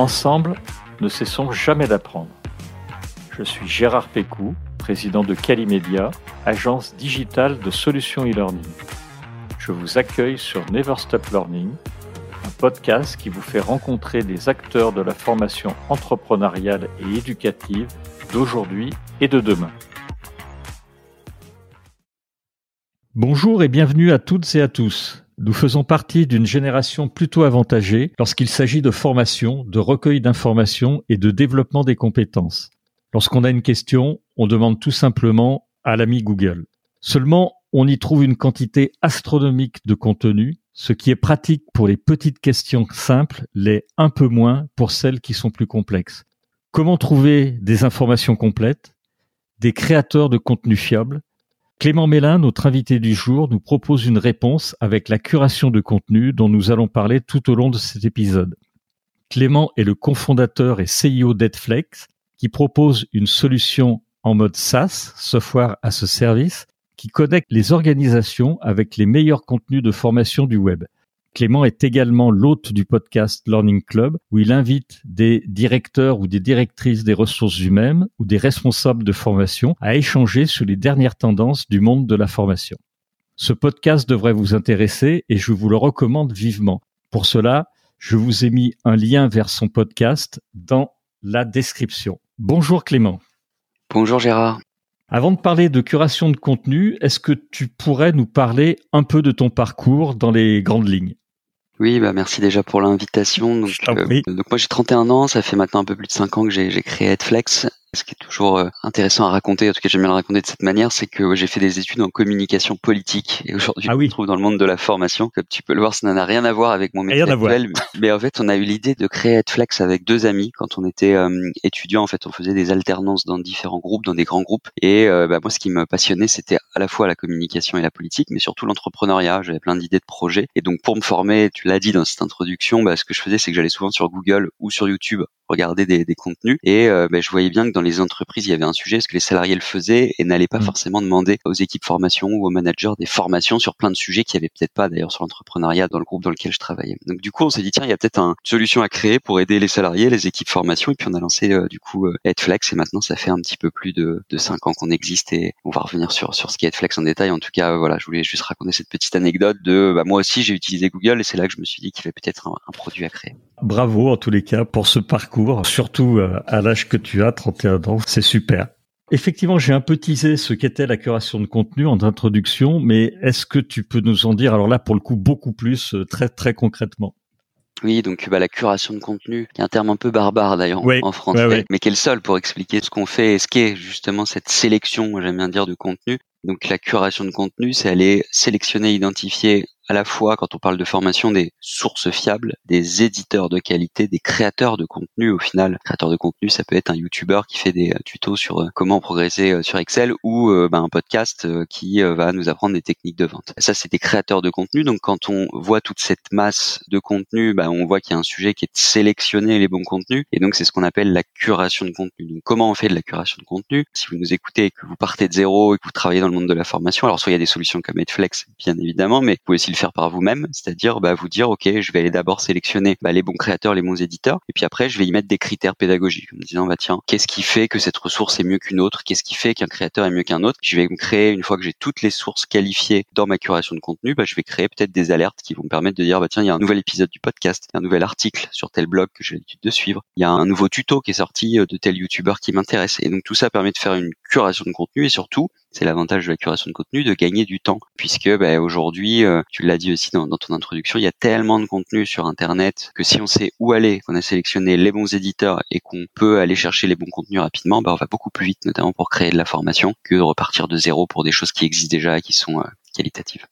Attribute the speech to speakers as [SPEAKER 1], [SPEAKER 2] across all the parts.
[SPEAKER 1] Ensemble, ne cessons jamais d'apprendre. Je suis Gérard Pécou, président de Calimedia, agence digitale de solutions e-learning. Je vous accueille sur Never Stop Learning, un podcast qui vous fait rencontrer des acteurs de la formation entrepreneuriale et éducative d'aujourd'hui et de demain. Bonjour et bienvenue à toutes et à tous. Nous faisons partie d'une génération plutôt avantagée lorsqu'il s'agit de formation, de recueil d'informations et de développement des compétences. Lorsqu'on a une question, on demande tout simplement à l'ami Google. Seulement, on y trouve une quantité astronomique de contenu, ce qui est pratique pour les petites questions simples, l'est un peu moins pour celles qui sont plus complexes. Comment trouver des informations complètes, des créateurs de contenu fiables Clément Mélin, notre invité du jour, nous propose une réponse avec la curation de contenu dont nous allons parler tout au long de cet épisode. Clément est le cofondateur et CEO d'Edflex qui propose une solution en mode SaaS, Software as a Service, qui connecte les organisations avec les meilleurs contenus de formation du web. Clément est également l'hôte du podcast Learning Club, où il invite des directeurs ou des directrices des ressources humaines ou des responsables de formation à échanger sur les dernières tendances du monde de la formation. Ce podcast devrait vous intéresser et je vous le recommande vivement. Pour cela, je vous ai mis un lien vers son podcast dans la description. Bonjour Clément.
[SPEAKER 2] Bonjour Gérard.
[SPEAKER 1] Avant de parler de curation de contenu, est-ce que tu pourrais nous parler un peu de ton parcours dans les grandes lignes?
[SPEAKER 2] Oui, bah merci déjà pour l'invitation. Donc, euh, donc moi j'ai 31 ans, ça fait maintenant un peu plus de 5 ans que j'ai créé Headflex. Ce qui est toujours euh, intéressant à raconter, en tout cas j'aime bien le raconter de cette manière, c'est que j'ai fait des études en communication politique et aujourd'hui ah je me trouve dans le monde de la formation. Comme tu peux le voir, ça n'a rien à voir avec mon métier actuel. Mais en fait, on a eu l'idée de créer Headflex avec deux amis quand on était euh, étudiants. En fait, on faisait des alternances dans différents groupes, dans des grands groupes. Et euh, bah, moi, ce qui me passionnait, c'était à la fois la communication et la politique, mais surtout l'entrepreneuriat. J'avais plein d'idées de projets. Et donc pour me former, tu l'as dit dans cette introduction, bah, ce que je faisais, c'est que j'allais souvent sur Google ou sur YouTube regarder des, des contenus et euh, ben, je voyais bien que dans les entreprises il y avait un sujet parce que les salariés le faisaient et n'allaient pas mmh. forcément demander aux équipes formation ou aux managers des formations sur plein de sujets qui avaient peut-être pas d'ailleurs sur l'entrepreneuriat dans le groupe dans lequel je travaillais. Donc du coup on s'est dit tiens il y a peut-être une solution à créer pour aider les salariés, les équipes formation et puis on a lancé euh, du coup euh, Headflex et maintenant ça fait un petit peu plus de, de 5 ans qu'on existe et on va revenir sur sur ce qui est Headflex en détail. En tout cas voilà je voulais juste raconter cette petite anecdote de bah, moi aussi j'ai utilisé Google et c'est là que je me suis dit qu'il y avait peut-être un produit à créer.
[SPEAKER 1] Bravo en tous les cas pour ce parcours, surtout euh, à l'âge que tu as, 31 ans, c'est super. Effectivement, j'ai un peu teasé ce qu'était la curation de contenu en introduction, mais est-ce que tu peux nous en dire, alors là pour le coup, beaucoup plus, euh, très très concrètement?
[SPEAKER 2] Oui, donc bah, la curation de contenu, qui est un terme un peu barbare d'ailleurs en français, mais qui est le seul pour expliquer ce qu'on fait et ce qu'est justement cette sélection, j'aime bien dire, de contenu. Donc la curation de contenu, c'est aller sélectionner, identifier à la fois quand on parle de formation des sources fiables, des éditeurs de qualité, des créateurs de contenu au final. Créateur de contenu, ça peut être un YouTuber qui fait des euh, tutos sur euh, comment progresser euh, sur Excel ou bah, un podcast qui va nous apprendre des techniques de vente. Ça, c'est des créateurs de contenu. Donc quand on voit toute cette masse de contenu, bah, on voit qu'il y a un sujet qui est de sélectionner les bons contenus. Et donc c'est ce qu'on appelle la curation de contenu. Donc comment on fait de la curation de contenu? Si vous nous écoutez et que vous partez de zéro et que vous travaillez dans le monde de la formation, alors soit il y a des solutions comme Edflex, bien évidemment, mais vous pouvez aussi le faire par vous-même, c'est-à-dire bah, vous dire ok, je vais aller d'abord sélectionner bah, les bons créateurs, les bons éditeurs, et puis après je vais y mettre des critères pédagogiques, en me disant bah tiens, qu'est-ce qui fait que cette ressource est mieux qu'une autre, qu'est-ce qui fait qu'un créateur est mieux qu'un autre? Je vais me créer une fois que j'ai toutes les sources qualifiées dans ma curation de contenu, bah, je vais créer peut-être des alertes qui vont me permettre de dire bah tiens, il y a un nouvel épisode du podcast, un nouvel article sur tel blog que j'ai l'habitude de suivre, il y a un nouveau tuto qui est sorti euh, de tel youtubeur qui m'intéresse, et donc tout ça permet de faire une curation de contenu et surtout c'est l'avantage de la curation de contenu, de gagner du temps, puisque bah, aujourd'hui, euh, tu l'as dit aussi dans, ton introduction, il y a tellement de contenu sur Internet que si on sait où aller, qu'on a sélectionné les bons éditeurs et qu'on peut aller chercher les bons contenus rapidement, bah, on va beaucoup plus vite, notamment pour créer de la formation, que de repartir de zéro pour des choses qui existent déjà et qui sont euh, qualitatives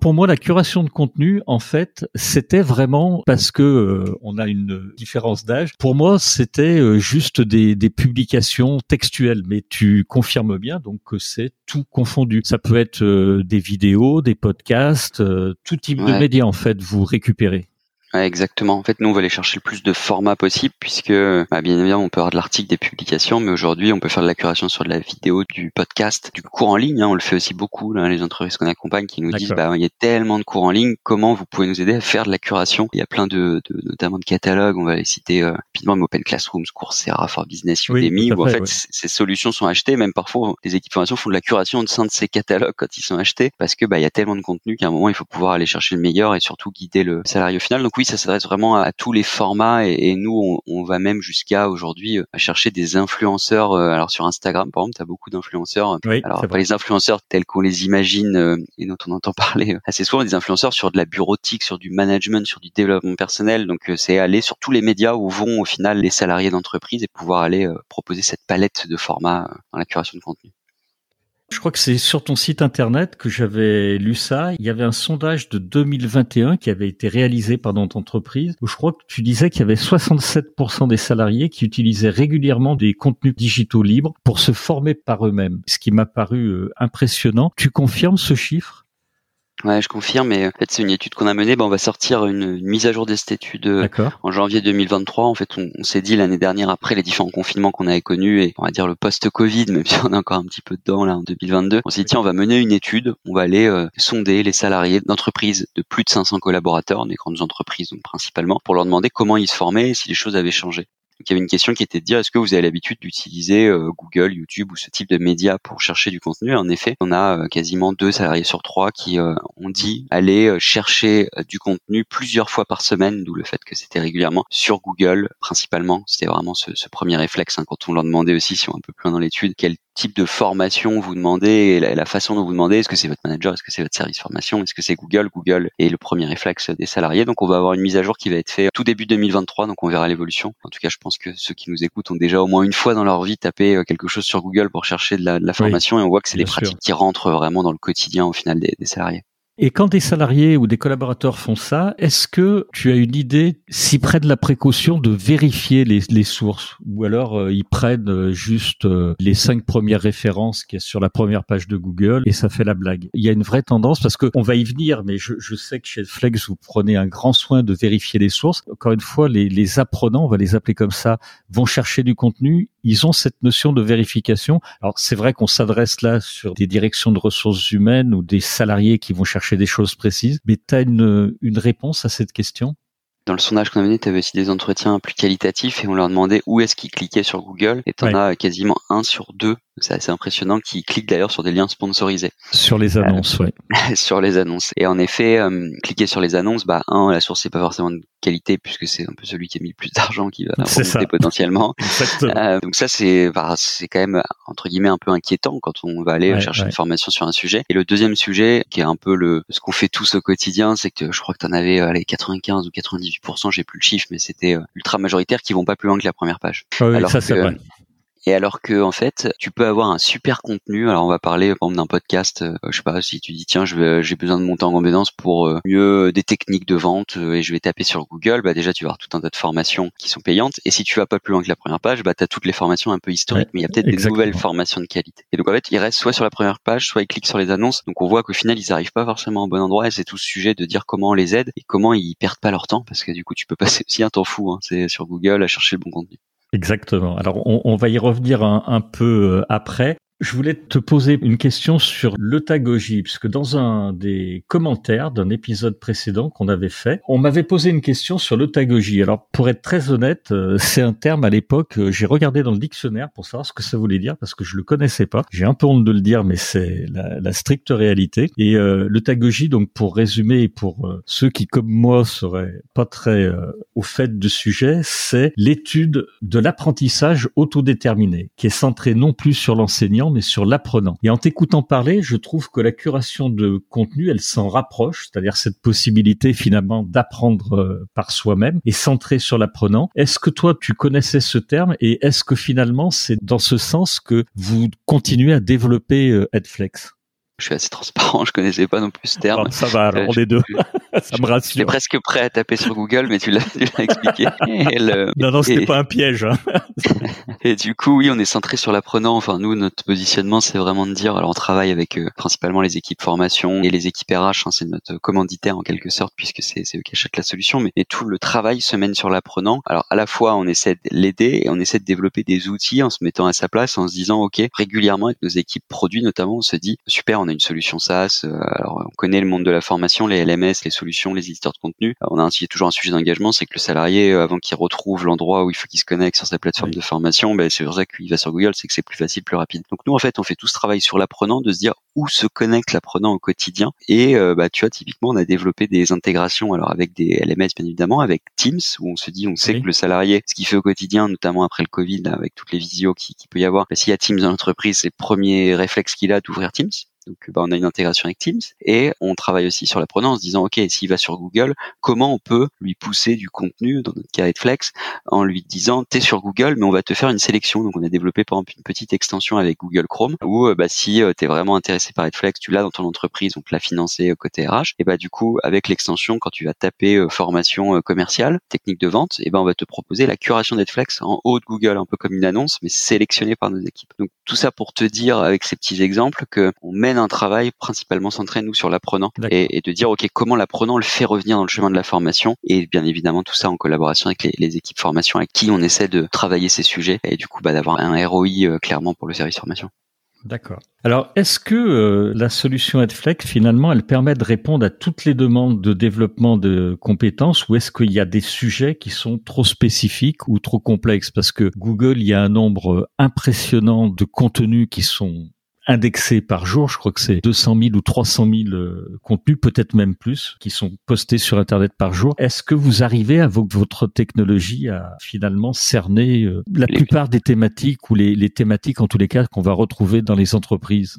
[SPEAKER 1] pour moi, la curation de contenu, en fait, c'était vraiment parce que euh, on a une différence d'âge. Pour moi, c'était euh, juste des, des, publications textuelles, mais tu confirmes bien donc que c'est tout confondu. Ça peut être euh, des vidéos, des podcasts, tout type de médias en fait. Vous récupérez.
[SPEAKER 2] Exactement. En fait, nous, on va aller chercher le plus de formats possible puisque, bah, bien évidemment, on peut avoir de l'article, des publications, mais aujourd'hui, on peut faire de la curation sur de la vidéo, du podcast, du cours en ligne. Hein. on le fait aussi beaucoup, là, les entreprises qu'on accompagne qui nous disent, bah, il y a tellement de cours en ligne, comment vous pouvez nous aider à faire de la curation? Il y a plein de, de notamment de catalogues, on va les citer euh, rapidement, Open Classrooms, Coursera, For Business, Udemy, où en fait, ces solutions sont achetées, même parfois, les équipes de formation font de la curation au sein de ces catalogues quand ils sont achetés, parce que, bah, il y a tellement de contenu qu'à un moment, il faut pouvoir aller chercher le meilleur et surtout guider le salarié au final. Donc oui, ça s'adresse vraiment à, tous les formats et, nous, on, va même jusqu'à aujourd'hui euh, chercher des influenceurs. Euh, alors sur Instagram, par exemple, tu as beaucoup d'influenceurs. alors pas les influenceurs tels qu'on les imagine euh, et dont on entend parler assez souvent, des influenceurs sur de la bureautique, sur du management, sur du développement personnel. Donc c'est aller sur tous les médias où vont au final les salariés d'entreprise et pouvoir aller proposer cette palette de formats dans la curation de contenu.
[SPEAKER 1] Je crois que c'est sur ton site internet que j'avais lu ça. Il y avait un sondage de 2021 qui avait été réalisé par notre entreprise où je crois que tu disais qu'il y avait 67% des salariés qui utilisaient régulièrement des contenus digitaux libres pour se former par eux-mêmes. Ce qui m'a paru euh, impressionnant. Tu confirmes ce chiffre?
[SPEAKER 2] Ouais, je confirme. Mais en fait, c'est une étude qu'on a menée. Ben, on va sortir une, mise à jour de cette étude euh, en janvier 2023. En fait, on, s'est dit l'année dernière, après les différents confinements qu'on avait connus et on va dire le post-Covid, même si on est encore un petit peu dedans là en 2022, on s'est dit tiens, on va mener une étude. On va aller euh, sonder les salariés d'entreprises de plus de 500 collaborateurs, des grandes entreprises donc principalement, pour leur demander comment ils se formaient et si les choses avaient changé il y avait une question qui était de dire est-ce que vous avez l'habitude d'utiliser euh, Google, YouTube ou ce type de médias pour chercher du contenu? En effet, on a euh, quasiment deux salariés sur trois qui euh, ont dit aller chercher du contenu plusieurs fois par semaine, d'où le fait que c'était régulièrement sur Google principalement. C'était vraiment ce, premier réflexe hein, quand on leur demandait aussi, si on est un peu plus loin dans l'étude, quel type de formation vous demandez et la, façon dont vous demandez. Est-ce que c'est votre manager? Est-ce que c'est votre service formation? Est-ce que c'est Google? Google est le premier réflexe des salariés. Donc on va avoir une mise à jour qui va être faite tout début 2023. Donc on verra l'évolution. En tout cas, je pense que ceux qui nous écoutent ont déjà au moins une fois dans leur vie tapé euh, quelque chose sur Google pour chercher de la, formation et on voit que c'est des pratiques qui rentrent vraiment dans le quotidien au final des salariés.
[SPEAKER 1] Et quand des salariés ou des collaborateurs font ça, est-ce que tu as une idée s'ils prennent la précaution de vérifier les, sources? Ou alors euh, ils prennent euh, juste euh, les cinq premières références qui est sur la première page de Google et ça fait la blague. Il y a une vraie tendance parce que on va y venir, mais je, je sais que chez Flex vous prenez un grand soin de vérifier les sources. Encore une fois, les, les apprenants, on va les appeler comme ça, vont chercher du contenu. Ils ont cette notion de vérification. Alors c'est vrai qu'on s'adresse là sur des directions de ressources humaines ou des salariés qui vont chercher des choses précises, mais tu as une, une réponse à cette question?
[SPEAKER 2] Dans le sondage qu'on a mené, tu avais aussi des entretiens plus qualitatifs et on leur demandait où est-ce qu'ils cliquaient sur Google et tu en as quasiment un sur deux c'est assez impressionnant qui cliquent d'ailleurs sur des liens sponsorisés.
[SPEAKER 1] Sur les annonces, euh,
[SPEAKER 2] oui. sur les annonces. Et en effet, euh, cliquer sur les annonces, bah un, la source n'est pas forcément de qualité puisque c'est un peu celui qui a mis le plus d'argent qui va remonter potentiellement. euh, donc ça c'est bah, c'est quand même entre guillemets un peu inquiétant quand on va aller chercher une formation sur un sujet. Et le deuxième sujet qui est un peu le ce qu'on fait tous au quotidien, c'est que je crois que tu en avais euh, allez, 95 ou 98 j'ai plus le chiffre mais c'était euh, ultra majoritaire qui vont pas plus loin que la première page.
[SPEAKER 1] Ah oui, Alors ça vrai.
[SPEAKER 2] Et alors que en fait, tu peux avoir un super contenu. Alors on va parler par exemple d'un podcast. Euh, je sais pas si tu dis tiens, j'ai besoin de monter en compétence pour euh, mieux des techniques de vente euh, et je vais taper sur Google. Bah déjà tu vas avoir tout un tas de formations qui sont payantes. Et si tu vas pas plus loin que la première page, bah t'as toutes les formations un peu historiques, mais il y a peut-être des nouvelles formations de qualité. Et donc en fait, ils restent soit sur la première page, soit ils cliquent sur les annonces. Donc on voit qu'au final ils arrivent pas forcément au bon endroit. Et c'est tout ce sujet de dire comment on les aide et comment ils perdent pas leur temps parce que du coup tu peux passer aussi un temps fou. Hein, c'est sur Google à chercher le bon contenu.
[SPEAKER 1] Exactement. Alors on, va y revenir un, un peu euh, après. Je voulais te poser une question sur l'eutagogie, puisque dans un des commentaires d'un épisode précédent qu'on avait fait, on m'avait posé une question sur l'eutagogie. Alors, pour être très honnête, euh, c'est un terme à l'époque, euh, j'ai regardé dans le dictionnaire pour savoir ce que ça voulait dire, parce que je le connaissais pas. J'ai un peu honte de le dire, mais c'est la, stricte réalité. Et euh, donc pour résumer, pour euh, ceux qui, comme moi, seraient pas très au fait du sujet, c'est l'étude de l'apprentissage autodéterminé, qui est centré non plus sur l'enseignant, mais sur l'apprenant. Et en t'écoutant parler, je trouve que la curation de contenu, elle s'en rapproche, c'est-à-dire cette possibilité finalement d'apprendre euh, par soi-même et centrée sur l'apprenant. Est-ce que toi, tu connaissais ce terme et est-ce que finalement, c'est dans ce sens que vous continuez à développer euh, Edflex?
[SPEAKER 2] Je suis assez transparent, je connaissais pas non plus ce terme.
[SPEAKER 1] ça va, alors, on est deux. ça me rassure.
[SPEAKER 2] J'étais presque prêt à taper sur Google, mais tu l'as, expliqué.
[SPEAKER 1] non, non, c'était pas un piège. Hein.
[SPEAKER 2] et du coup, oui, on est centré sur l'apprenant. Enfin, nous, notre positionnement, c'est vraiment de dire, alors on travaille avec euh, principalement les équipes formation et les équipes RH, hein, c'est notre commanditaire en quelque sorte, puisque c'est, eux qui achètent la solution, mais tout le travail se mène sur l'apprenant. Alors, à la fois, on essaie de l'aider et on essaie de développer des outils en se mettant à sa place, en se disant, OK, régulièrement avec nos équipes produits notamment, on se dit, super, on a une solution SaaS. Euh, alors, on connaît le monde de la formation, les LMS, les solutions, les éditeurs de contenu. On a un, toujours un sujet d'engagement, c'est que le salarié, euh, avant qu'il retrouve l'endroit où il faut qu'il se connecte sur sa plateforme de formation, ben, c'est pour ça qu'il va sur Google, c'est que c'est plus facile, plus rapide. Donc nous, en fait, on fait tout ce travail sur l'apprenant, de se dire où se connecte l'apprenant au quotidien. Et euh, bah, tu vois, typiquement, on a développé des intégrations, alors avec des LMS bien évidemment, avec Teams, où on se dit, on sait que le salarié, ce qu'il fait au quotidien, notamment après le Covid, avec toutes les visios qui, qui peut y avoir, bah, s'il y a Teams dans l'entreprise, c'est le premier réflexe qu'il a d'ouvrir Teams. Donc, bah, on a une intégration avec Teams et on travaille aussi sur l'apprenant en se disant, OK, s'il va sur Google, comment on peut lui pousser du contenu, dans notre cas Flex, en lui disant, t'es sur Google, mais on va te faire une sélection. Donc, on a développé, par exemple, une petite extension avec Google Chrome où, euh, bah, si euh, t'es vraiment intéressé par Flex, tu l'as dans ton entreprise, donc la financer euh, côté RH, et bah, du coup, avec l'extension, quand tu vas taper formation commerciale, technique de vente, et ben, on va te proposer la curation d'Edflex en haut de Google, un peu comme une annonce, mais sélectionnée par nos équipes. Donc, tout ça pour te dire, avec ces petits exemples, que on mène un travail principalement centré nous sur l'apprenant et, de dire ok comment l'apprenant le fait revenir dans le chemin de la formation et bien évidemment tout ça en collaboration avec les, équipes formation avec qui on essaie de travailler ces sujets et du coup bah, d'avoir un ROI euh, clairement pour le service formation.
[SPEAKER 1] D'accord. Alors, est-ce que euh, la solution Edflex, finalement, elle permet de répondre à toutes les demandes de développement de compétences ou est-ce qu'il y a des sujets qui sont trop spécifiques ou trop complexes? Parce que Google, il y a un nombre impressionnant de contenus qui sont indexés par jour. Je crois que c'est 200 000 ou 300 000 euh, contenus, peut-être même plus, qui sont postés sur Internet par jour. Est-ce que vous arrivez avec votre technologie à finalement cerner euh, la plupart des thématiques ou les, les thématiques en tous les cas qu'on va retrouver dans les entreprises?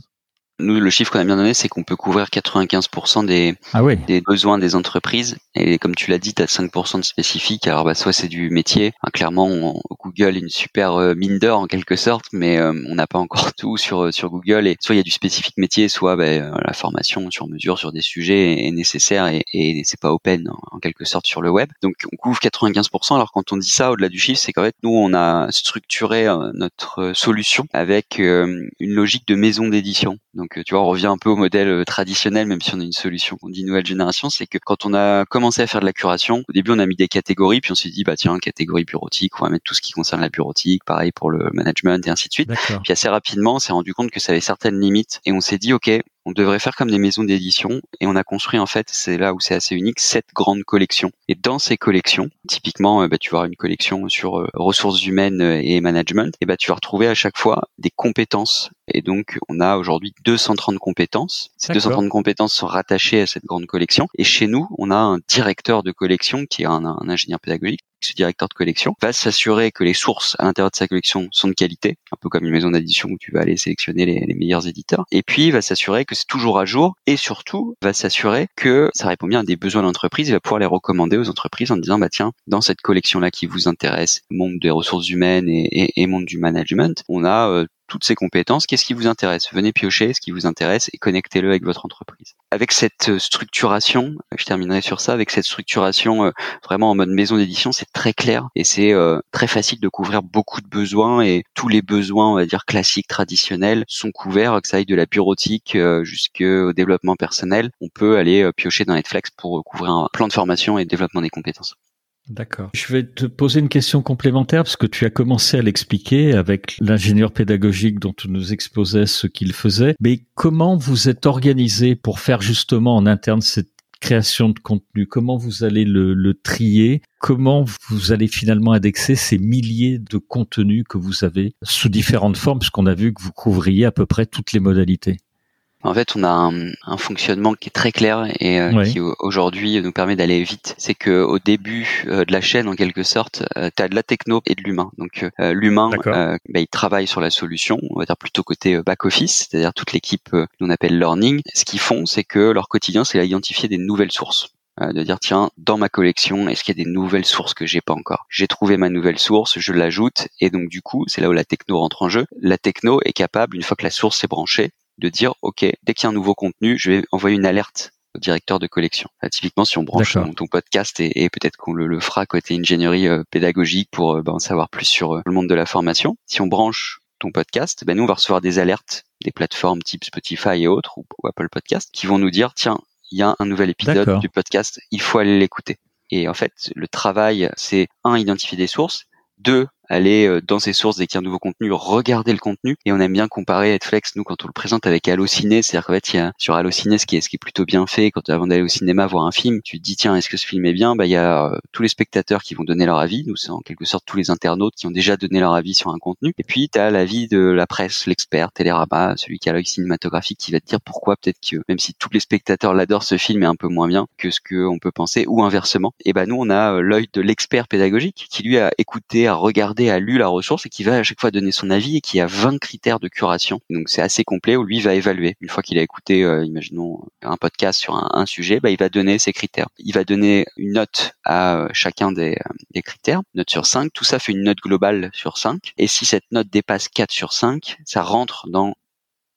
[SPEAKER 2] Nous, le chiffre qu'on a bien donné, c'est qu'on peut couvrir 95% des, ah des besoins des entreprises. Et comme tu l'as dit, tu as 5% de spécifiques. Alors, bah, soit c'est du métier. clairement, Google est une super euh, mine d'or en quelque sorte, mais euh, on n'a pas encore tout sur euh, sur Google. Et soit il y a du spécifique métier, soit bah, la formation sur mesure sur des sujets est nécessaire et, et c'est pas open en quelque sorte sur le web. Donc, on couvre 95%. Alors, quand on dit ça, au-delà du chiffre, c'est qu'en fait, nous, on a structuré notre solution avec une logique de maison d'édition. Donc, tu vois, on revient un peu au modèle euh, traditionnel, même si on a une solution qu'on dit nouvelle génération, c'est que quand on a commencé à faire de la curation, au début, on a mis des catégories, puis on s'est dit, bah tiens, catégorie bureautique, on va mettre tout ce qui concerne la bureautique, pareil pour le management et ainsi de suite. Puis assez rapidement, on s'est rendu compte que ça avait certaines limites, et on s'est dit, ok, on devrait faire comme des maisons d'édition et on a construit en fait, c'est là où c'est assez unique, sept grandes collections. Et dans ces collections, typiquement, euh, bah, tu vas avoir une collection sur euh, ressources humaines euh, et management, et bah, tu vas retrouver à chaque fois des compétences. Et donc, on a aujourd'hui 230 compétences. Ces 230 compétences sont rattachées à cette grande collection. Et chez nous, on a un directeur de collection qui est un ingénieur pédagogique ce directeur de collection va s'assurer que les sources à l'intérieur de sa collection sont de qualité, un peu comme une maison d'édition où tu vas aller sélectionner les, meilleurs éditeurs. Et puis, il va s'assurer que c'est toujours à jour et surtout, va s'assurer que ça répond bien à des besoins de l'entreprise. Il va pouvoir les recommander aux entreprises en disant, bah tiens, dans cette collection-là qui vous intéresse, monde des ressources humaines et, monde du management, on a euh, toutes ces compétences. Qu'est-ce qui vous intéresse? Venez piocher ce qui vous intéresse et connectez-le avec votre entreprise. Avec cette euh, structuration, je terminerai sur ça, avec cette structuration euh, vraiment en mode maison d'édition, c'est très clair et c'est euh, très facile de couvrir beaucoup de besoins et tous les besoins, on va dire classiques, traditionnels, sont couverts, que ça aille de la bureautique jusqu'au développement personnel. On peut aller piocher dans Netflix pour couvrir un plan de formation et de développement des compétences.
[SPEAKER 1] D'accord. Je vais te poser une question complémentaire parce que tu as commencé à l'expliquer avec l'ingénieur pédagogique dont tu nous exposais ce qu'il faisait. Mais comment vous êtes organisé pour faire justement en interne cette création de contenu? Comment vous allez le, le trier? Comment vous allez finalement indexer ces milliers de contenus que vous avez sous différentes formes? Puisqu'on a vu que vous couvriez à peu près toutes les modalités
[SPEAKER 2] en fait, on a un, fonctionnement qui est très clair et euh, qui aujourd'hui nous permet d'aller vite. C'est que au début euh, de la chaîne, en quelque sorte, euh, tu as de la techno et de l'humain. Donc l'humain, bah, il travaille sur la solution, on va dire plutôt côté back office, c'est-à-dire toute l'équipe qu'on appelle learning. Ce qu'ils font, c'est que leur quotidien, c'est d'identifier des nouvelles sources de dire tiens dans ma collection est-ce qu'il y a des nouvelles sources que j'ai pas encore? J'ai trouvé ma nouvelle source je l'ajoute et donc du coup c'est là où la techno rentre en jeu la techno est capable une fois que la source est branchée de dire ok dès qu'il y a un nouveau contenu je vais envoyer une alerte au directeur de collection. typiquement, si on branche ton, podcast et, peut-être qu'on le, fera côté ingénierie pédagogique pour ben, en savoir plus sur le monde de la formation. Si on branche ton podcast, ben nous on va recevoir des alertes des plateformes type Spotify et autres ou, Apple Podcast qui vont nous dire tiens il y a un nouvel épisode du podcast, il faut aller l'écouter. Et en fait, le travail, c'est un, identifier des sources, deux, aller euh, dans ses sources dès qu'il y a un nouveau contenu, regarder le contenu. Et on aime bien comparer Netflix, nous, quand on le présente avec Allociné, c'est-à-dire qu'en fait, il y a sur Allociné, ce qui est, ce qui est plutôt bien fait, quand avant d'aller au cinéma voir un film, tu te dis, tiens, est-ce que ce film est bien? Bah, il y a euh, tous les spectateurs qui vont donner leur avis. Nous, c'est en quelque sorte tous les internautes qui ont déjà donné leur avis sur un contenu. Et puis, tu as l'avis de la presse, l'expert, Télérama, celui qui a l'œil cinématographique, qui va te dire pourquoi peut-être que, même si tous les spectateurs l'adorent, ce film est un peu moins bien que ce qu'on peut penser, ou inversement. Et ben, nous, on a euh, l'œil de l'expert pédagogique qui, lui, a écouté, a regardé, a lu la ressource et qui va à chaque fois donner son avis et qui a 20 critères de curation. Donc c'est assez complet où lui va évaluer. Une fois qu'il a écouté, euh, imaginons un podcast sur un, sujet, bah, il va donner ses critères. Il va donner une note à euh, chacun des, euh, des critères, note sur 5. Tout ça fait une note globale sur 5. Et si cette note dépasse 4 sur 5, ça rentre dans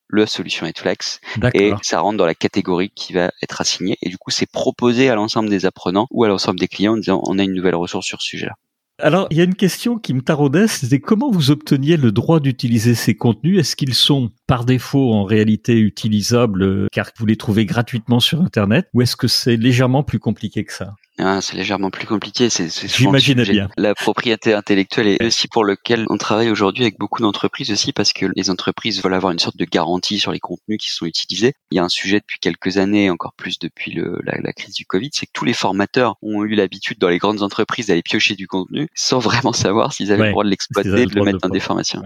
[SPEAKER 2] le solution Netflix et ça rentre dans la catégorie qui va être assignée et du coup c'est proposé à l'ensemble des apprenants ou à l'ensemble des clients en disant on a une nouvelle ressource sur ce sujet-là.
[SPEAKER 1] Alors, il y a une question qui me taraudait, c'était comment vous obteniez le droit d'utiliser ces contenus? Est-ce qu'ils sont par défaut en réalité utilisables euh, car vous les trouvez gratuitement sur Internet ou est-ce que c'est légèrement plus compliqué que ça?
[SPEAKER 2] Ah, c'est légèrement plus compliqué. C'est,
[SPEAKER 1] J'imaginais bien.
[SPEAKER 2] La propriété intellectuelle est aussi pour lequel on travaille aujourd'hui avec beaucoup d'entreprises aussi parce que les entreprises veulent avoir une sorte de garantie sur les contenus qui sont utilisés. Il y a un sujet depuis quelques années, encore plus depuis le, la, la, crise du Covid, c'est que tous les formateurs ont eu l'habitude dans les grandes entreprises d'aller piocher du contenu sans vraiment savoir s'ils avaient le droit de l'exploiter, de le mettre dans des formations.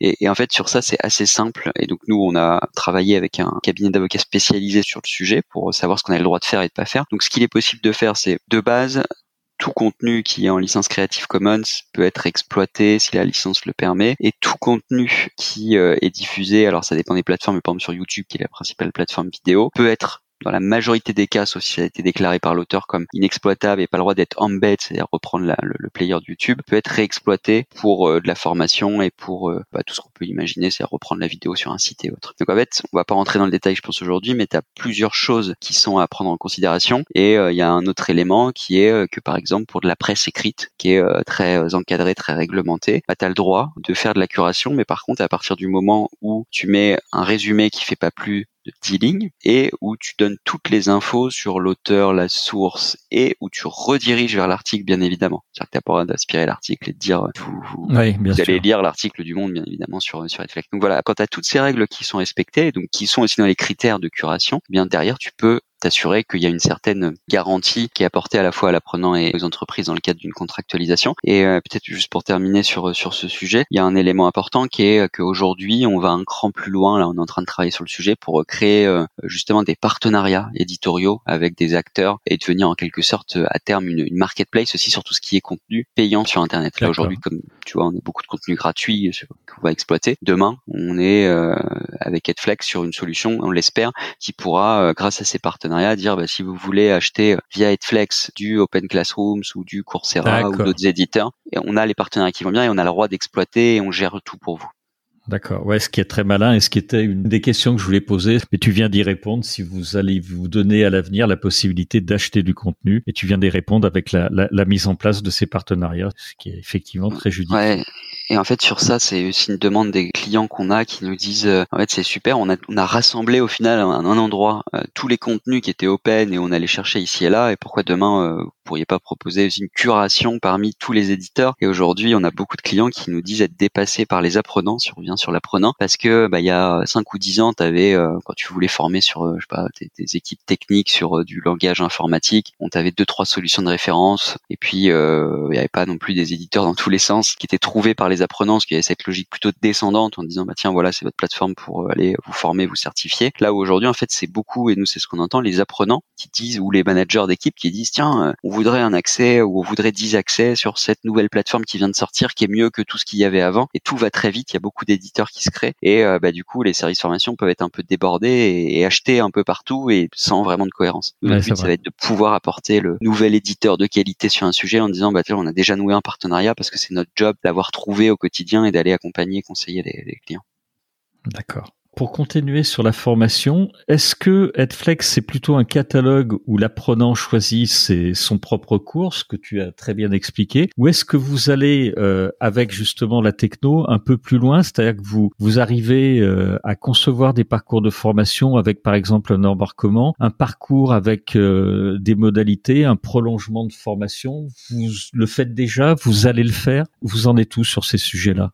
[SPEAKER 2] Et, et, en fait, sur ça, c'est assez simple. Et donc nous, on a travaillé avec un cabinet d'avocats spécialisé sur le sujet pour savoir ce qu'on a le droit de faire et de pas faire. Donc ce qu'il est possible de faire, c'est de base, tout contenu qui est en licence Creative Commons peut être exploité si la licence le permet et tout contenu qui euh, est diffusé, alors ça dépend des plateformes, mais par exemple sur YouTube qui est la principale plateforme vidéo, peut être dans la majorité des cas, sauf si ça a été déclaré par l'auteur comme inexploitable et pas le droit d'être embed, c'est-à-dire reprendre le, player de YouTube, peut être réexploité pour euh, de la formation et pour euh, bah, tout ce qu'on peut imaginer, c'est reprendre la vidéo sur un site et autres. Donc en fait, on va pas rentrer dans le détail, je pense aujourd'hui, mais tu as plusieurs choses qui sont à prendre en considération. Et euh, il y a un autre élément qui est que par exemple pour de la presse écrite, qui est très encadrée, très réglementée, bah, tu as le droit de faire de la curation, mais par contre à partir du moment où tu mets un résumé qui fait pas plus de 10 lignes et où tu donnes toutes les infos sur l'auteur, la source et où tu rediriges vers l'article bien évidemment. C'est-à-dire que tu pas d'aspirer l'article et de dire vous, allez lire l'article du monde bien évidemment sur sur Netflix. Donc voilà, quand tu as toutes ces règles qui sont respectées, donc qui sont aussi dans les critères de curation, eh bien derrière tu peux t'assurer qu'il y a une certaine garantie qui est apportée à la fois à l'apprenant et aux entreprises dans le cadre d'une contractualisation. Et euh, peut-être juste pour terminer sur sur ce sujet, il y a un élément important qui est qu'aujourd'hui on va un cran plus loin. Là, on est en train de travailler sur le sujet pour créer euh, justement des partenariats éditoriaux avec des acteurs et devenir en quelque sorte à terme une, une marketplace aussi sur tout ce qui est contenu payant sur Internet. Là aujourd'hui, comme tu vois, on a beaucoup de contenu gratuit qu'on va exploiter. Demain, on est euh, avec Edflex sur une solution, on l'espère, qui pourra, grâce à ces partenaires à dire bah, si vous voulez acheter euh, via Edflex du Open Classrooms ou du Coursera ou d'autres éditeurs, et on a les partenaires qui vont bien et on a le droit d'exploiter et on gère tout pour vous.
[SPEAKER 1] D'accord. Ouais, ce qui est très malin et ce qui était une des questions que je voulais poser, mais tu viens d'y répondre. Si vous allez vous donner à l'avenir la possibilité d'acheter du contenu, et tu viens d'y répondre avec la, la, mise en place de ces partenariats, ce qui est effectivement très judicieux.
[SPEAKER 2] Ouais. Et en fait, sur ça, c'est aussi une demande des clients qu'on a qui nous disent, euh, en fait, c'est super, on a, on a rassemblé au final un endroit euh, tous les contenus qui étaient open et on allait chercher ici et là. Et pourquoi demain, euh, vous pourriez pas proposer une curation parmi tous les éditeurs? Et aujourd'hui, on a beaucoup de clients qui nous disent être dépassés par les apprenants, si on revient sur l'apprenant, parce que bah, il y a 5 ou 10 ans, avais, quand tu voulais former sur, je sais pas, tes, équipes techniques sur du langage informatique, on t'avait deux trois solutions de référence, et puis il n'y avait pas non plus des éditeurs dans tous les sens qui étaient trouvés par les les apprenants, parce qu'il y avait cette logique plutôt descendante en disant bah tiens voilà c'est votre plateforme pour euh, aller vous former, vous certifier. Là où aujourd'hui en fait c'est beaucoup et nous c'est ce qu'on entend les apprenants qui disent ou les managers d'équipe qui disent tiens euh, on voudrait un accès ou on voudrait 10 accès sur cette nouvelle plateforme qui vient de sortir qui est mieux que tout ce qu'il y avait avant et tout va très vite. Il y a beaucoup d'éditeurs qui se créent et euh, bah du coup les services formation peuvent être un peu débordés et, achetés un peu partout et sans vraiment de cohérence. Le but ça va être de pouvoir apporter le nouvel éditeur de qualité sur un sujet en disant bah tiens on a déjà noué un partenariat parce que c'est notre job d'avoir trouvé au quotidien et d'aller accompagner conseiller les, clients.
[SPEAKER 1] D'accord. Pour continuer sur la formation, est-ce que Edflex c'est plutôt un catalogue où l'apprenant choisit ses, son propre cours, ce que tu as très bien expliqué, ou est-ce que vous allez euh, avec justement la techno un peu plus loin, c'est-à-dire que vous vous arrivez euh, à concevoir des parcours de formation avec par exemple un embarquement, un parcours avec euh, des modalités, un prolongement de formation, vous le faites déjà, vous allez le faire, vous en êtes tous sur ces sujets-là?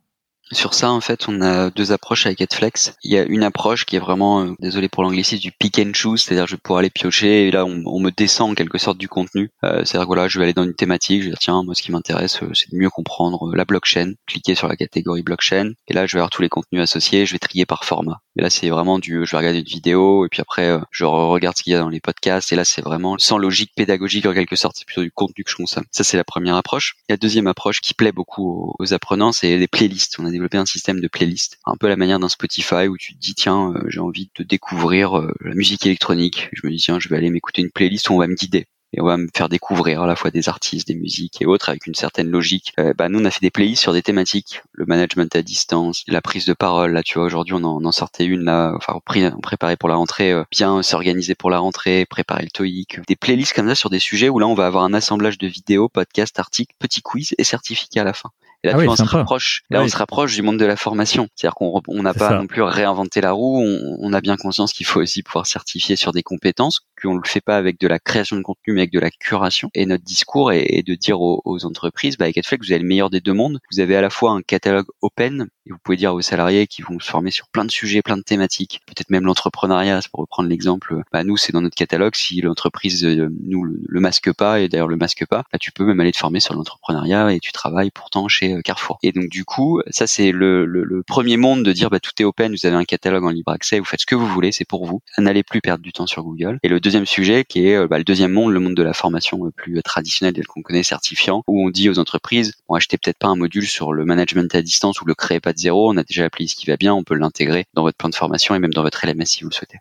[SPEAKER 2] Sur ça, en fait, on a deux approches avec Edflex. Il y a une approche qui est vraiment, euh, désolé pour l'anglicisme, du pick and choose, c'est-à-dire je vais pouvoir aller piocher et là on, me descend en quelque sorte du contenu. Euh, c'est-à-dire voilà, je vais aller dans une thématique, je vais dire tiens, moi ce qui m'intéresse, euh, c'est de mieux comprendre la blockchain, cliquer sur la catégorie blockchain et là je vais avoir tous les contenus associés, je vais trier par format. Et là c'est vraiment du, je vais regarder une vidéo et puis après je regarde ce qu'il y a dans les podcasts et là c'est vraiment sans logique pédagogique en quelque sorte, c'est plutôt du contenu que je consomme. Ça c'est la première approche. la deuxième approche qui plaît beaucoup aux, apprenants, c'est les playlists. On a développé un système de playlist, un peu la manière d'un Spotify où tu te dis tiens, euh, j'ai envie de découvrir euh, la musique électronique. Je me dis tiens, je vais aller m'écouter une playlist où on va me guider et on va me faire découvrir à la fois des artistes, des musiques et autres avec une certaine logique. Euh, bah, nous, on a fait des playlists sur des thématiques, le management à distance, la prise de parole. Là, tu vois, aujourd'hui, on en, sortait une là, enfin, on préparait pour la rentrée, bien s'organiser pour la rentrée, préparer le TOEIC. Des playlists comme ça sur des sujets où là, on va avoir un assemblage de vidéos, podcasts, articles, petits quiz et certificats à la fin. Et là, ah on se rapproche. Là, on se rapproche du monde de la formation. C'est-à-dire qu'on n'a pas non plus réinventé la roue. On, on a bien conscience qu'il faut aussi pouvoir certifier sur des compétences, qu'on le fait pas avec de la création de contenu, mais avec de la curation. Et notre discours est, de dire aux, entreprises, bah, avec que vous avez le meilleur des deux mondes. Vous avez à la fois un catalogue open, et vous pouvez dire aux salariés qui vont se former sur plein de sujets, plein de thématiques, peut-être même l'entrepreneuriat, pour reprendre l'exemple. Bah, nous, c'est dans notre catalogue. Si l'entreprise euh, nous le, masque pas, et d'ailleurs le masque pas, bah, tu peux même aller te former sur l'entrepreneuriat et tu travailles pourtant chez euh, Carrefour. Et donc du coup, ça c'est le, le, premier monde de dire bah, tout est open, vous avez un catalogue en libre accès, vous faites ce que vous voulez, c'est pour vous. N'allez plus perdre du temps sur Google. Et le deuxième sujet qui est euh, bah, le deuxième monde, le monde de la formation plus traditionnel, tel qu'on connaît, certifiant, où on dit aux entreprises, bon, achetez peut-être pas un module sur le management à distance ou le créez pas de zéro, on a déjà ce qui va bien, on peut l'intégrer dans votre plan de formation et même dans votre LMS si vous le souhaitez.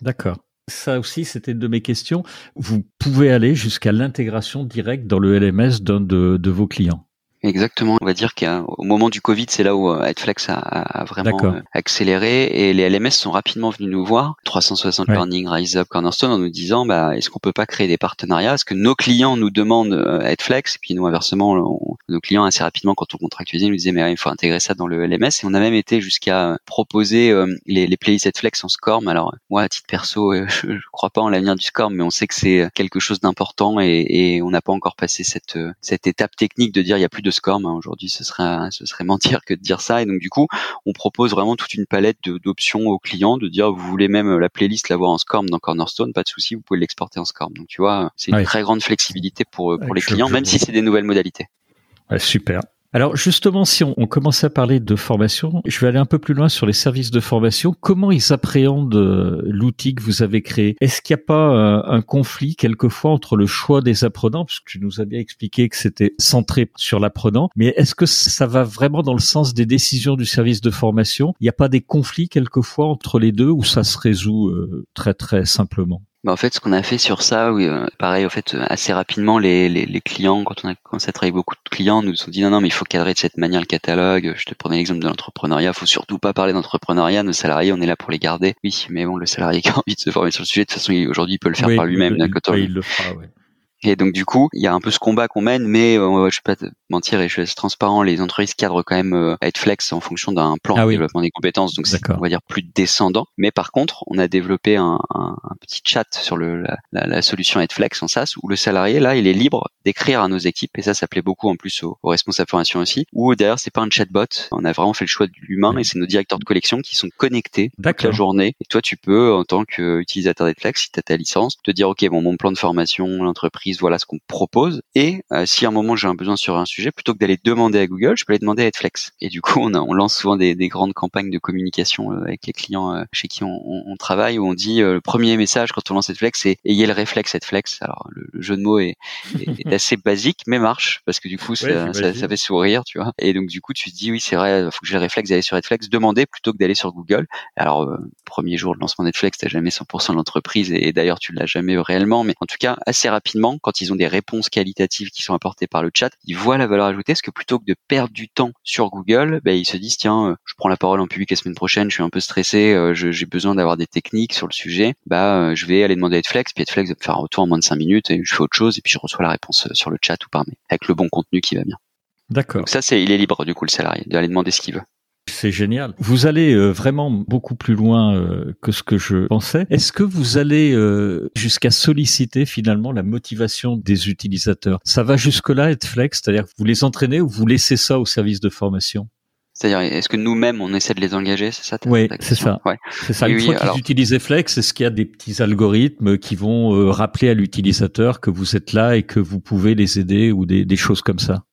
[SPEAKER 1] D'accord. Ça aussi, c'était une de mes questions. Vous pouvez aller jusqu'à l'intégration directe dans le LMS d'un de vos clients.
[SPEAKER 2] Exactement. On va dire qu'au moment du Covid, c'est là où euh, Headflex a, a vraiment euh, accéléré et les LMS sont rapidement venus nous voir, 360 Learning, Rise Up, Cornerstone, en nous disant, bah, est-ce qu'on peut pas créer des partenariats? Est-ce que nos clients nous demandent euh, Headflex Et puis nous, inversement, nos clients, assez rapidement, quand on contractualisait, nous disaient, mais il faut intégrer ça dans le LMS. Et on a même été jusqu'à proposer les, les playlists Headflex en SCORM. Alors, moi, à titre perso, je, je crois pas en l'avenir du SCORM, mais on sait que c'est quelque chose d'important et, et on n'a pas encore passé cette, cette étape technique de dire, il y a plus de SCORM. Hein. Aujourd'hui, ce serait, ce serait mentir que de dire ça. Et donc, du coup, on propose vraiment toute une palette d'options aux clients de dire, vous voulez même la playlist l'avoir en SCORM dans Cornerstone, pas de souci, vous pouvez l'exporter en SCORM. Donc, tu vois, c'est une très grande flexibilité pour, pour les clients, même si c'est des nouvelles modalités.
[SPEAKER 1] super. Alors justement, si on, on commençait à parler de formation, je vais aller un peu plus loin sur les services de formation. Comment ils appréhendent euh, l'outil que vous avez créé? Est-ce qu'il n'y a pas euh, un conflit quelquefois entre le choix des apprenants, parce que tu nous as bien expliqué que c'était centré sur l'apprenant, mais est-ce que ça va vraiment dans le sens des décisions du service de formation? Il n'y a pas des conflits quelquefois entre les deux ou ça se résout euh, très très simplement?
[SPEAKER 2] Bah, en fait, ce qu'on a fait sur ça, oui, euh, pareil, en fait, assez rapidement, les, les, les, clients, quand on a commencé à travailler beaucoup de clients, nous ont dit non, non, mais il faut cadrer de cette manière le catalogue. Je te prenais l'exemple de l'entrepreneuriat. Faut surtout pas parler d'entrepreneuriat. Nos salariés, on est là pour les garder. Oui, mais bon, le salarié qui a envie de se former sur le sujet, de toute façon, aujourd'hui, il peut le faire par lui-même.
[SPEAKER 1] Oui, il le fera, ouais.
[SPEAKER 2] Et donc du coup, il y a un peu ce combat qu'on mène, mais euh, je vais pas te mentir et je suis transparent, les entreprises cadrent quand même euh, à être flex en fonction d'un plan ah de développement des compétences, donc c'est on va dire plus descendant. Mais par contre, on a développé un, un, un petit chat sur le, la, la, la solution flex en SaaS où le salarié là, il est libre d'écrire à nos équipes et ça, ça plaît beaucoup en plus aux, responsables formation aussi. Ou d'ailleurs, c'est pas un chatbot, on a vraiment fait le choix de l'humain et c'est nos directeurs de collection qui sont connectés toute la journée. Et toi, tu peux en tant qu'utilisateur d'Edflex, si tu as ta licence, te dire ok, bon, mon plan de formation, l'entreprise voilà ce qu'on propose. Et euh, si à un moment j'ai un besoin sur un sujet, plutôt que d'aller demander à Google, je peux aller demander à Edflex. Et du coup, on, on lance souvent des, des, grandes campagnes de communication euh, avec les clients euh, chez qui on, on, travaille, où on dit le premier message quand on lance Edflex, c'est ayez le réflexe Edflex. Alors le, jeu de mots est, est, assez basique, mais marche parce que du coup ça, ça, ça, fait sourire, tu vois. Et donc du coup, tu te dis oui, c'est vrai, faut que j'ai le réflexe d'aller sur Edflex, demander plutôt que d'aller sur Google. Alors premier jour de lancement Netflix, t'as jamais 100% de l'entreprise et, et d'ailleurs tu l'as jamais réellement, mais en tout cas assez rapidement quand ils ont des réponses qualitatives qui sont apportées par le chat, ils voient la valeur ajoutée, parce que plutôt que de perdre du temps sur Google, bah, ils se disent tiens, euh, je prends la parole en public la semaine prochaine, je suis un peu stressé, euh, j'ai besoin d'avoir des techniques sur le sujet, bah je vais aller demander à Edflex, puis Edflex va me faire un retour en moins de 5 minutes et je fais autre chose et puis je reçois la réponse sur le chat ou par mail avec le bon contenu qui va bien.
[SPEAKER 1] D'accord.
[SPEAKER 2] Donc ça c'est il est libre du coup le salarié d'aller demander ce qu'il veut.
[SPEAKER 1] C'est génial. Vous allez euh, vraiment beaucoup plus loin euh, que ce que je pensais. Est-ce que vous allez euh, jusqu'à solliciter finalement la motivation des utilisateurs? Ça va jusque-là être flex, c'est-à-dire que vous les entraînez ou vous laissez ça au service de formation?
[SPEAKER 2] C'est-à-dire, est-ce que nous-mêmes, on essaie de les engager, c'est ça
[SPEAKER 1] Oui, c'est ça. Ouais. C'est ça. Une fois qu'ils utilisent Flex, est-ce qu'il y a des petits algorithmes qui vont rappeler à l'utilisateur que vous êtes là et que vous pouvez les aider ou des, des choses comme ça?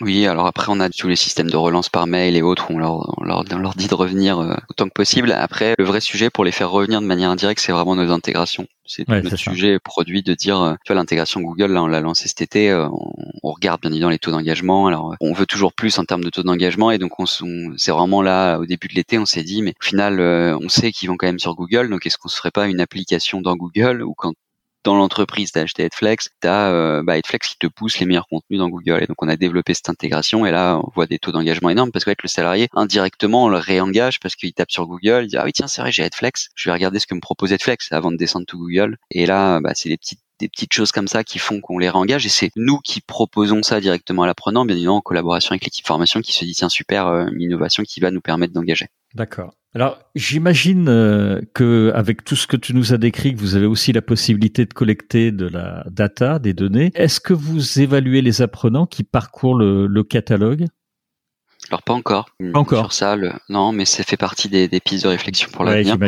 [SPEAKER 2] Oui, alors après on a tous les systèmes de relance par mail et autres où on leur, on leur, leur dit de revenir euh, autant que possible. Après, le vrai sujet pour les faire revenir de manière indirecte, c'est vraiment nos intégrations. C'est le sujet produit de dire, euh, tu vois, l'intégration Google, là on l'a lancé cet été, euh, on, regarde bien évidemment les taux d'engagement. Alors on veut toujours plus en termes de taux d'engagement et donc on, c'est vraiment là au début de l'été, on s'est dit, mais au final, on sait qu'ils vont quand même sur Google, donc est-ce qu'on se ferait pas une application dans Google ou quand dans l'entreprise, tu as acheté Headflex, tu as euh, bah, qui te pousse les meilleurs contenus dans Google. Et donc on a développé cette intégration et là on voit des taux d'engagement énormes parce que le salarié indirectement on le réengage parce qu'il tape sur Google, il dit ah oui tiens c'est vrai j'ai Headflex, je vais regarder ce que me propose Headflex avant de descendre tout Google. Et là bah, c'est des petites des petites choses comme ça qui font qu'on les réengage et c'est nous qui proposons ça directement à l'apprenant, bien évidemment en collaboration avec l'équipe formation qui se dit tiens super euh, une innovation qui va nous permettre d'engager.
[SPEAKER 1] D'accord. Alors, j'imagine euh, que avec tout ce que tu nous as décrit, que vous avez aussi la possibilité de collecter de la data, des données. Est-ce que vous évaluez les apprenants qui parcourent le, catalogue?
[SPEAKER 2] Alors pas encore.
[SPEAKER 1] Pas encore.
[SPEAKER 2] Sur ça, non, mais ça fait partie des, des pistes de réflexion pour l'avenir.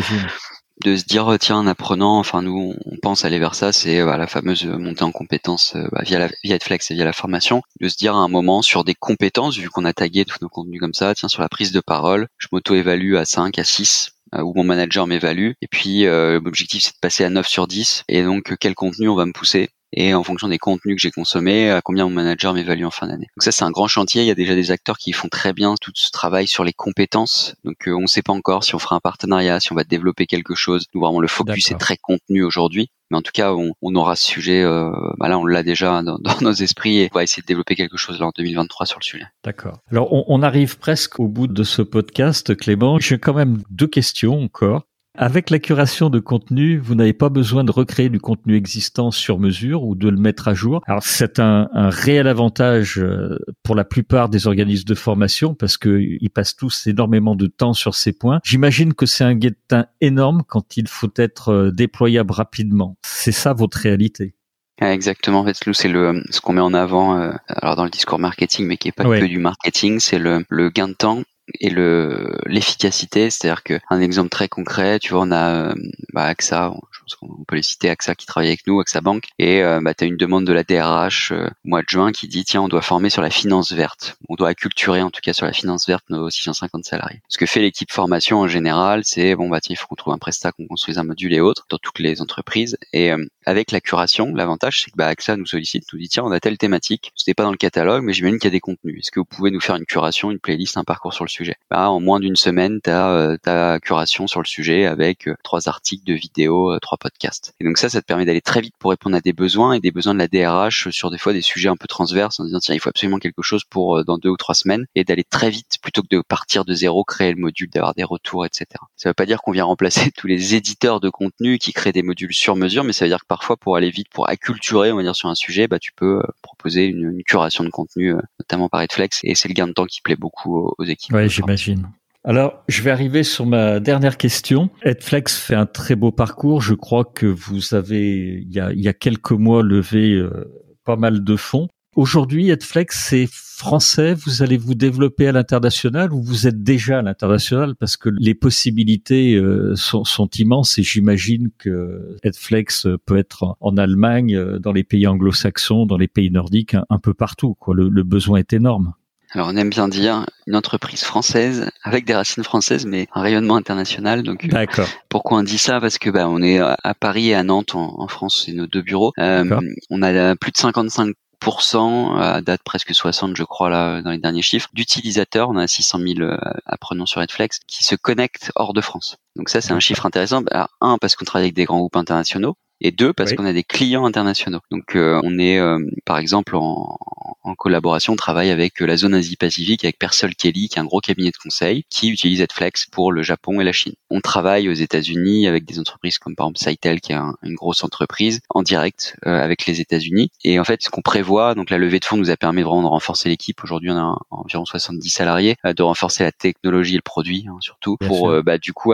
[SPEAKER 2] De se dire tiens un apprenant enfin nous on pense aller vers ça c'est bah, la fameuse montée en compétences euh, bah, via la via Flex et via la formation de se dire à un moment sur des compétences vu qu'on a tagué tous nos contenus comme ça tiens sur la prise de parole je m'auto évalue à 5 à 6 euh, où mon manager m'évalue et puis euh, l'objectif c'est de passer à 9 sur 10 et donc quel contenu on va me pousser? Et en fonction des contenus que j'ai consommés, à combien mon manager m'évalue en fin d'année. Donc ça c'est un grand chantier. Il y a déjà des acteurs qui font très bien tout ce travail sur les compétences. Donc euh, on ne sait pas encore si on fera un partenariat, si on va développer quelque chose. Nous vraiment le focus est très contenu aujourd'hui. Mais en tout cas, on, on aura ce sujet. Euh, bah là, on l'a déjà dans, dans, nos esprits et on va essayer de développer quelque chose là en 2023 sur le sujet.
[SPEAKER 1] D'accord. Alors, on, on arrive presque au bout de ce podcast, Clément. J'ai quand même deux questions encore. Avec la curation de contenu, vous n'avez pas besoin de recréer du contenu existant sur mesure ou de le mettre à jour. Alors c'est un, réel avantage euh, pour la plupart des organismes de formation parce qu'ils passent tous énormément de temps sur ces points. J'imagine que c'est un gain de temps énorme quand il faut être euh, déployable rapidement. C'est ça votre réalité.
[SPEAKER 2] Exactement. En fait, c'est le ce qu'on met en avant. Euh, alors dans le discours marketing, mais qui est pas que du marketing, c'est le, le gain de temps et le l'efficacité, c'est-à-dire que un exemple très concret, tu vois, on a euh, bah, AXA, je pense qu'on peut les citer, AXA qui travaille avec nous, AXA Bank, et euh, bah, tu as une demande de la DRH euh, au mois de juin qui dit tiens, on doit former sur la finance verte, on doit acculturer en tout cas sur la finance verte nos 650 salariés. Ce que fait l'équipe formation en général, c'est bon bah tiens, il faut qu'on trouve un prestat, qu'on construise un module et autres dans toutes les entreprises, et avec la curation, l'avantage c'est que bah, AXA nous sollicite, nous dit tiens, on a telle thématique, c'était pas dans le catalogue, mais j'imagine qu'il y a des contenus. Est-ce que vous pouvez nous faire une curation, une playlist, un parcours sur le sujet? Bah, En moins d'une semaine, tu as euh, ta curation sur le sujet avec euh, trois articles, deux vidéos, euh, trois podcasts. Et donc ça, ça te permet d'aller très vite pour répondre à des besoins et des besoins de la DRH sur des fois des sujets un peu transverses en disant tiens, il faut absolument quelque chose pour dans deux ou trois semaines et d'aller très vite plutôt que de partir de zéro, créer le module, d'avoir des retours, etc. Ça veut pas dire qu'on vient remplacer tous les éditeurs de contenu qui créent des modules sur mesure, mais ça veut dire que parfois pour aller vite, pour acculturer, on va dire sur un sujet, bah tu peux proposer une, une curation de contenu, notamment par Redflex, et c'est le gain de temps qui plaît beaucoup aux, équipes.
[SPEAKER 1] J'imagine. Alors, je vais arriver sur ma dernière question. Edflex fait un très beau parcours. Je crois que vous avez, il y a, il y a quelques mois, levé euh, pas mal de fonds. Aujourd'hui, Edflex, c'est français. Vous allez vous développer à l'international ou vous êtes déjà à l'international? Parce que les possibilités euh, sont, sont, immenses et j'imagine que Edflex peut être en Allemagne, euh, dans les pays anglo-saxons, dans les pays nordiques, un, peu partout. Quoi. le besoin est énorme.
[SPEAKER 2] Alors on aime bien dire une entreprise française avec des racines françaises mais un rayonnement international. Donc
[SPEAKER 1] euh,
[SPEAKER 2] pourquoi on dit ça? Parce que bah on est à Paris et à Nantes en, France, c'est nos deux bureaux. Euh, on a plus de 55% à date presque 60 je crois là dans les derniers chiffres d'utilisateurs. On a 600 000 euh, apprenants sur Netflix qui se connectent hors de France. Donc ça c'est un chiffre intéressant. Bah, un parce qu'on travaille avec des grands groupes internationaux et deux parce qu'on a des clients internationaux. Donc on est par exemple en, en collaboration, on travaille avec la zone Asie-Pacifique avec Persol Kelly, qui est un gros cabinet de conseil, qui utilise Edflex pour le Japon et la Chine. On travaille aux États-Unis avec des entreprises comme par exemple Saitel, qui est une grosse entreprise, en direct avec les États-Unis. Et en fait, ce qu'on prévoit, donc la levée de fonds nous a permis vraiment de renforcer l'équipe. Aujourd'hui, on a environ 70 salariés, de renforcer la technologie et le produit hein, surtout, pour bah, du coup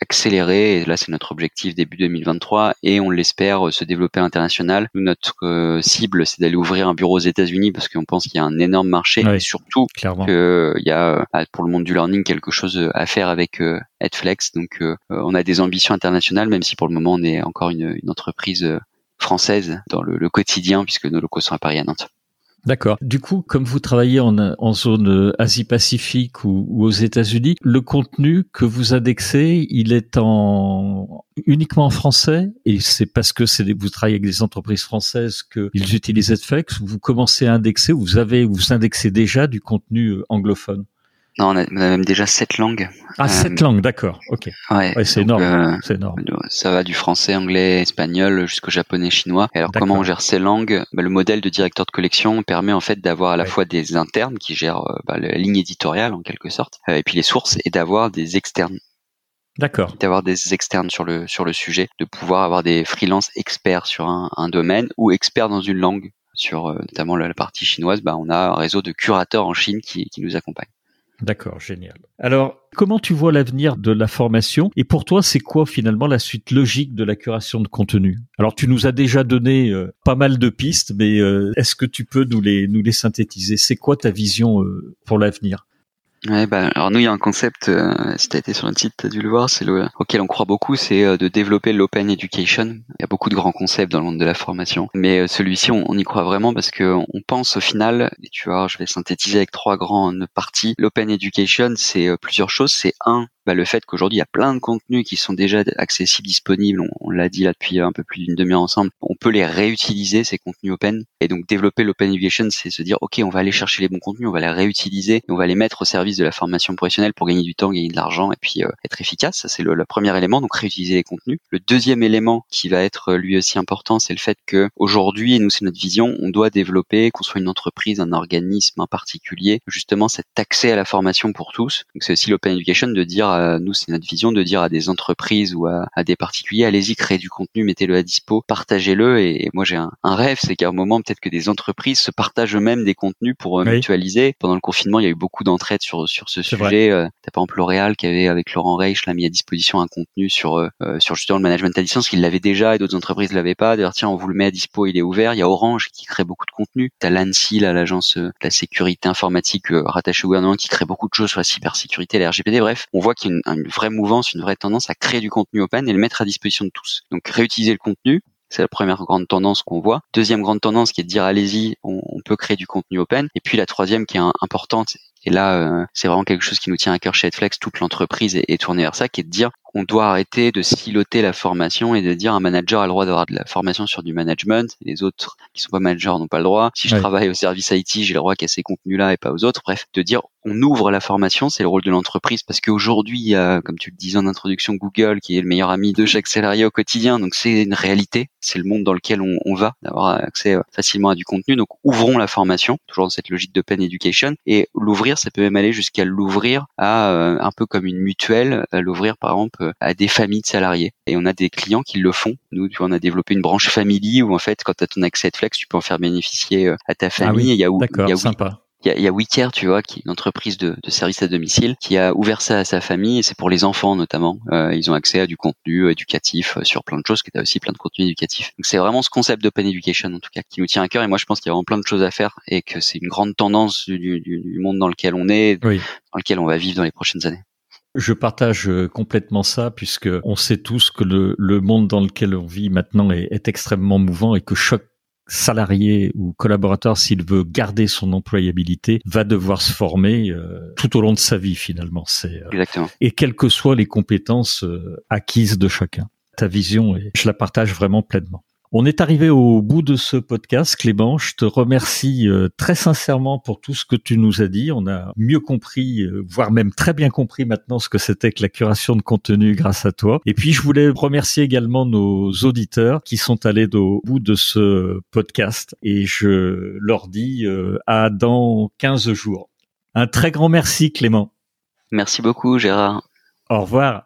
[SPEAKER 2] accélérer, et là c'est notre objectif début 2023, et on l'espère se développer à l'international. Notre euh, cible, c'est d'aller ouvrir un bureau aux États-Unis parce qu'on pense qu'il y a un énorme marché, et surtout qu'il y a euh, pour le monde du learning quelque chose à faire avec euh, Edflex. Donc on a des ambitions internationales, même si pour le moment on est encore une, entreprise française dans le, le, quotidien puisque nos locaux sont à Paris à Nantes.
[SPEAKER 1] D'accord. Du coup, comme vous travaillez en, en zone euh, Asie-Pacifique ou, aux États-Unis, le contenu que vous indexez, il est en uniquement en français? Et c'est parce que c'est vous travaillez avec des entreprises françaises qu'ils utilisent Netflix. Vous commencez à indexer, vous avez vous indexez déjà du contenu euh, anglophone?
[SPEAKER 2] Non, on a, même déjà sept langues.
[SPEAKER 1] Ah, sept euh, langues, d'accord. Ok.
[SPEAKER 2] Ouais,
[SPEAKER 1] c'est énorme. Euh, c'est énorme.
[SPEAKER 2] Ça va du français, anglais, espagnol jusqu'au japonais, chinois. alors, comment on gère ces langues? Bah, Le modèle de directeur de collection permet en fait d'avoir à la fois des internes qui gèrent euh, bah, la ligne éditoriale en quelque sorte, et puis les sources, et d'avoir des externes.
[SPEAKER 1] D'accord.
[SPEAKER 2] D'avoir des externes sur le sur le sujet, de pouvoir avoir des freelances experts sur un, un domaine ou experts dans une langue sur notamment la, partie chinoise, bah, on a un réseau de curateurs en Chine qui, qui nous accompagnent.
[SPEAKER 1] D'accord, génial. Alors, comment tu vois l'avenir de la formation Et pour toi, c'est quoi finalement la suite logique de la curation de contenu? Alors, tu nous as déjà donné euh, pas mal de pistes, mais euh, est-ce que tu peux nous les, nous les synthétiser? C'est quoi ta vision euh, pour l'avenir?
[SPEAKER 2] Ouais, bah, alors nous, il y a un concept, euh, si tu été sur notre site, tu as dû le voir, c'est le, auquel on croit beaucoup, c'est euh, de développer l'open education. Il y a beaucoup de grands concepts dans le monde de la formation, mais euh, celui-ci, on, y croit vraiment parce que on pense au final, et tu vois, je vais synthétiser avec trois grandes parties. L'open education, c'est plusieurs choses. C'est un, bah, le fait qu'aujourd'hui il y a plein de contenus qui sont déjà accessibles, disponibles, on, l'a dit là depuis un peu plus d'une demi-heure ensemble, on peut les réutiliser ces contenus open et donc développer l'open education, c'est se dire ok on va aller chercher les bons contenus, on va les réutiliser, on va les mettre au service de la formation professionnelle pour gagner du temps, gagner de l'argent et puis euh, être efficace. Ça c'est le, premier élément, donc réutiliser les contenus. Le deuxième élément qui va être euh, lui aussi important, c'est le fait que aujourd'hui et nous c'est notre vision, on doit développer, qu'on soit une entreprise, un organisme, un particulier, justement cet accès à la formation pour tous. Donc c'est aussi l'open education de dire nous, c'est notre vision de dire à des entreprises ou à, des particuliers, allez-y, créez du contenu, mettez-le à dispo, partagez-le. Et, moi, j'ai un, rêve, c'est qu'à un moment, peut-être que des entreprises se partagent eux-mêmes des contenus pour euh, mutualiser. Pendant le confinement, il y a eu beaucoup d'entraide sur sur ce sujet. Euh, T'as par exemple L'Oréal qui avait avec Laurent Reich l'a mis à disposition un contenu sur euh, euh, sur justement le management à distance qu'il l'avait déjà et d'autres entreprises l'avaient pas. D'ailleurs, tiens, on vous le met à dispo, il est ouvert. Il y a Orange qui crée beaucoup de contenu. T'as l'ANSI, l'agence de la sécurité informatique rattachée au gouvernement, qui crée beaucoup de choses sur la cybersécurité, la RGPD. Bref, on voit qu'il y a une, une vraie mouvance, une vraie tendance à créer du contenu open et le mettre à disposition de tous. Donc réutiliser le contenu, c'est la première grande tendance qu'on voit. Deuxième grande tendance qui est de dire allez-y, on, peut créer du contenu open. Et puis la troisième qui est importante, et là euh, c'est vraiment quelque chose qui nous tient à cœur chez Edflex, toute l'entreprise est, est, tournée vers ça, qui est de dire on doit arrêter de siloter la formation et de dire un manager a le droit d'avoir de la formation sur du management, et les autres qui sont pas managers n'ont pas le droit. Si je travaille au service IT, j'ai le droit qu'à ces contenus-là et pas aux autres. Bref, de dire on ouvre la formation, c'est le rôle de l'entreprise parce qu'aujourd'hui, il y a, comme tu le disais en introduction, Google qui est le meilleur ami de chaque salarié au quotidien. Donc c'est une réalité, c'est le monde dans lequel on, on va, d'avoir accès euh, facilement à du contenu. Donc ouvrons la formation, toujours dans cette logique de pen education. Et l'ouvrir, ça peut même aller jusqu'à l'ouvrir à euh, un peu comme une mutuelle, l'ouvrir par exemple à des familles de salariés. Et on a des clients qui le font. Nous, tu vois, on a développé une branche family où en fait, quand tu as ton accès à Flex, tu peux en faire bénéficier euh, à ta ah famille.
[SPEAKER 1] il y a où, il y a sympa.
[SPEAKER 2] Il y a, y a WeCare, tu vois, qui est une entreprise de, de service à domicile, qui a ouvert ça à sa famille, et c'est pour les enfants notamment. Euh, ils ont accès à du contenu éducatif euh, sur plein de choses, qui a aussi plein de contenu éducatif. Donc c'est vraiment ce concept d'open education, en tout cas, qui nous tient à cœur, et moi je pense qu'il y a vraiment plein de choses à faire, et que c'est une grande tendance du, du, monde dans lequel on est, dans lequel on va vivre dans les prochaines années.
[SPEAKER 1] Je partage euh, complètement ça puisque on sait tous que le, le monde dans lequel on vit maintenant est, est extrêmement mouvant et que chaque salarié ou collaborateur, s'il veut garder son employabilité, va devoir se former euh, tout au long de sa vie finalement.
[SPEAKER 2] C'est euh, exactement.
[SPEAKER 1] Et quelles que soient les compétences acquises de chacun. Ta vision, je la partage vraiment pleinement. On est arrivé au bout de ce podcast, Clément. Je te remercie euh, très sincèrement pour tout ce que tu nous as dit. On a mieux compris, euh, voire même très bien compris maintenant ce que c'était que la curation de contenu grâce à toi. Et puis, je voulais remercier également nos auditeurs qui sont allés au bout de ce podcast. Et je leur dis euh, à dans 15 jours. Un très grand merci, Clément.
[SPEAKER 2] Merci beaucoup, Gérard.
[SPEAKER 1] Au revoir.